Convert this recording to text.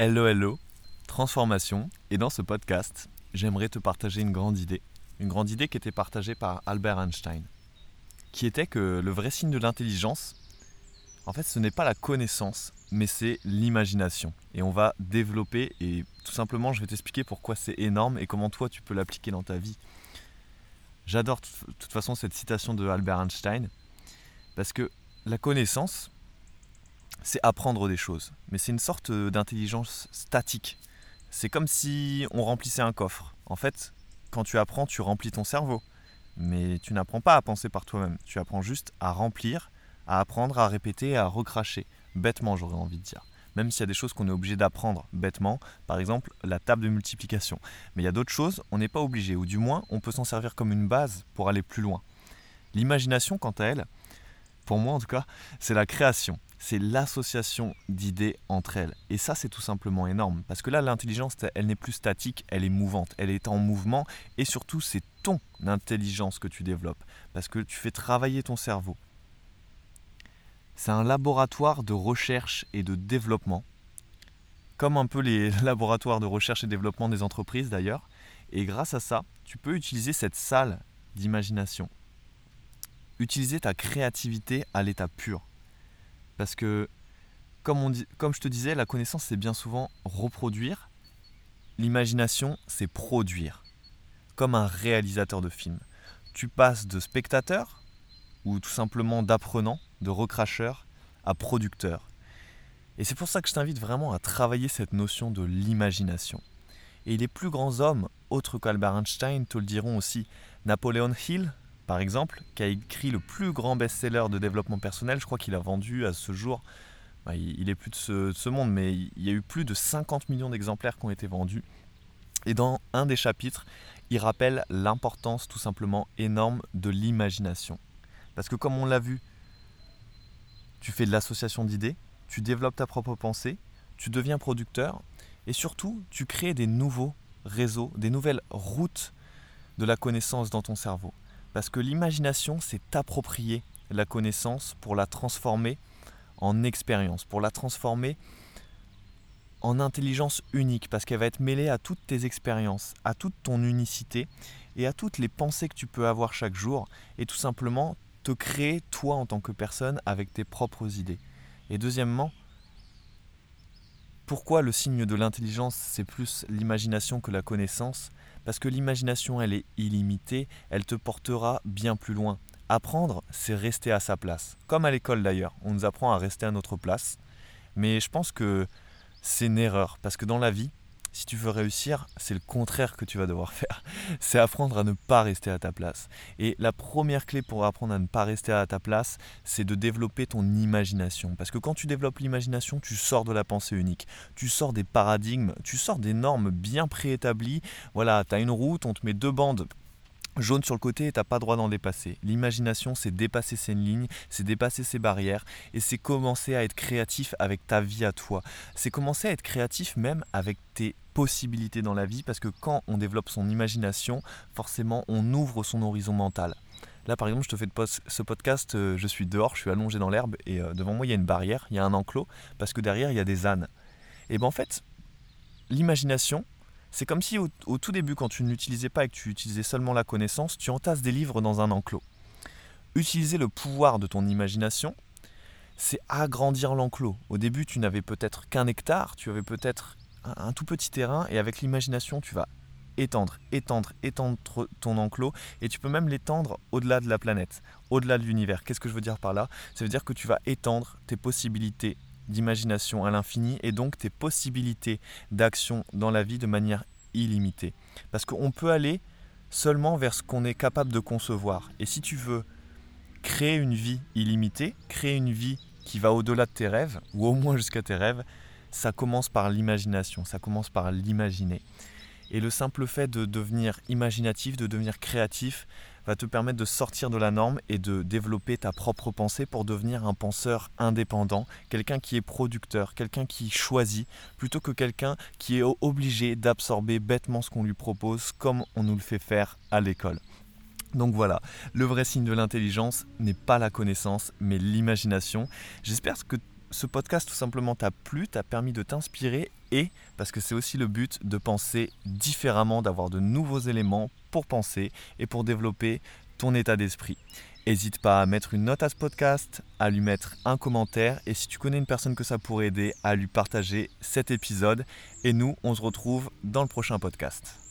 Hello Hello, transformation. Et dans ce podcast, j'aimerais te partager une grande idée. Une grande idée qui était partagée par Albert Einstein. Qui était que le vrai signe de l'intelligence, en fait, ce n'est pas la connaissance, mais c'est l'imagination. Et on va développer, et tout simplement, je vais t'expliquer pourquoi c'est énorme et comment toi tu peux l'appliquer dans ta vie. J'adore de toute façon cette citation de Albert Einstein, parce que la connaissance, c'est apprendre des choses. Mais c'est une sorte d'intelligence statique. C'est comme si on remplissait un coffre. En fait, quand tu apprends, tu remplis ton cerveau. Mais tu n'apprends pas à penser par toi-même. Tu apprends juste à remplir, à apprendre, à répéter, à recracher. Bêtement, j'aurais envie de dire. Même s'il y a des choses qu'on est obligé d'apprendre bêtement, par exemple la table de multiplication. Mais il y a d'autres choses, on n'est pas obligé, ou du moins on peut s'en servir comme une base pour aller plus loin. L'imagination, quant à elle, pour moi en tout cas, c'est la création c'est l'association d'idées entre elles. Et ça, c'est tout simplement énorme. Parce que là, l'intelligence, elle n'est plus statique, elle est mouvante, elle est en mouvement. Et surtout, c'est ton intelligence que tu développes. Parce que tu fais travailler ton cerveau. C'est un laboratoire de recherche et de développement. Comme un peu les laboratoires de recherche et développement des entreprises d'ailleurs. Et grâce à ça, tu peux utiliser cette salle d'imagination. Utiliser ta créativité à l'état pur parce que, comme, je te disais, la connaissance, c'est bien souvent reproduire. L'imagination, c'est produire. Comme un réalisateur de film. Tu passes de spectateur, ou tout simplement d'apprenant, de recracheur, à producteur. Et c'est pour ça que je t'invite vraiment à travailler cette notion de l'imagination. Et les plus grands hommes, autres qu'Albert Einstein, te le diront aussi. Napoléon Hill, par exemple, qui a écrit le plus grand best-seller de développement personnel. Je crois qu'il a vendu à ce jour, bah, il est plus de ce, monde, mais il y a eu plus de 50 millions d'exemplaires qui ont été vendus. Et dans un des chapitres, il rappelle l'importance tout simplement énorme de l'imagination. Parce que comme on l'a vu, tu fais de l'association d'idées, tu développes ta propre pensée, tu deviens producteur, et surtout, tu crées des nouveaux réseaux, des nouvelles routes de la connaissance dans ton cerveau. Parce que l'imagination, c'est t'approprier la connaissance pour la transformer en expérience, pour la transformer en intelligence unique, parce qu'elle va être mêlée à toutes tes expériences, à toute ton unicité et à toutes les pensées que tu peux avoir chaque jour, et tout simplement te créer toi en tant que personne avec tes propres idées. Et deuxièmement, pourquoi le signe de l'intelligence, c'est plus l'imagination que la connaissance? Parce que l'imagination, elle est illimitée, elle te portera bien plus loin. Apprendre, c'est rester à sa place. Comme à l'école d'ailleurs, on nous apprend à rester à notre place. Mais je pense que c'est une erreur, parce que dans la vie, si tu veux réussir, c'est le contraire que tu vas devoir faire. C'est apprendre à ne pas rester à ta place. Et la première clé pour apprendre à ne pas rester à ta place, c'est de développer ton imagination. Parce que quand tu développes l'imagination, tu sors de la pensée unique. Tu sors des paradigmes, tu sors des normes bien préétablies. Voilà, tu as une route, on te met deux bandes jaune sur le côté et t'as pas droit d'en dépasser. L'imagination, c'est dépasser ces lignes, c'est dépasser ces barrières et c'est commencer à être créatif avec ta vie à toi. C'est commencer à être créatif même avec tes possibilités dans la vie parce que quand on développe son imagination, forcément on ouvre son horizon mental. Là par exemple, je te fais ce podcast, euh, je suis dehors, je suis allongé dans l'herbe et euh, devant moi il y a une barrière, il y a un enclos parce que derrière il y a des ânes. Et ben en fait, l'imagination, c'est comme si au, tout début, quand tu ne l'utilisais pas et que tu utilisais seulement la connaissance, tu entasses des livres dans un enclos. Utiliser le pouvoir de ton imagination, c'est agrandir l'enclos. Au début, tu n'avais peut-être qu'un hectare, tu avais peut-être un, tout petit terrain, et avec l'imagination, tu vas étendre, étendre, étendre ton enclos, et tu peux même l'étendre au-delà de la planète, au-delà de l'univers. Qu'est-ce que je veux dire par là? Ça veut dire que tu vas étendre tes possibilités d'imagination à l'infini et donc tes possibilités d'action dans la vie de manière illimitée. Parce qu'on peut aller seulement vers ce qu'on est capable de concevoir. Et si tu veux créer une vie illimitée, créer une vie qui va au-delà de tes rêves, ou au moins jusqu'à tes rêves, ça commence par l'imagination, ça commence par l'imaginer. Et le simple fait de devenir imaginatif, de devenir créatif, va te permettre de sortir de la norme et de développer ta propre pensée pour devenir un penseur indépendant, quelqu'un qui est producteur, quelqu'un qui choisit, plutôt que quelqu'un qui est obligé d'absorber bêtement ce qu'on lui propose comme on nous le fait faire à l'école. Donc voilà, le vrai signe de l'intelligence n'est pas la connaissance, mais l'imagination. J'espère que ce podcast tout simplement t'a plu, t'a permis de t'inspirer et parce que c'est aussi le but de penser différemment, d'avoir de nouveaux éléments pour penser et pour développer ton état d'esprit. N'hésite pas à mettre une note à ce podcast, à lui mettre un commentaire et si tu connais une personne que ça pourrait aider, à lui partager cet épisode. Et nous, on se retrouve dans le prochain podcast.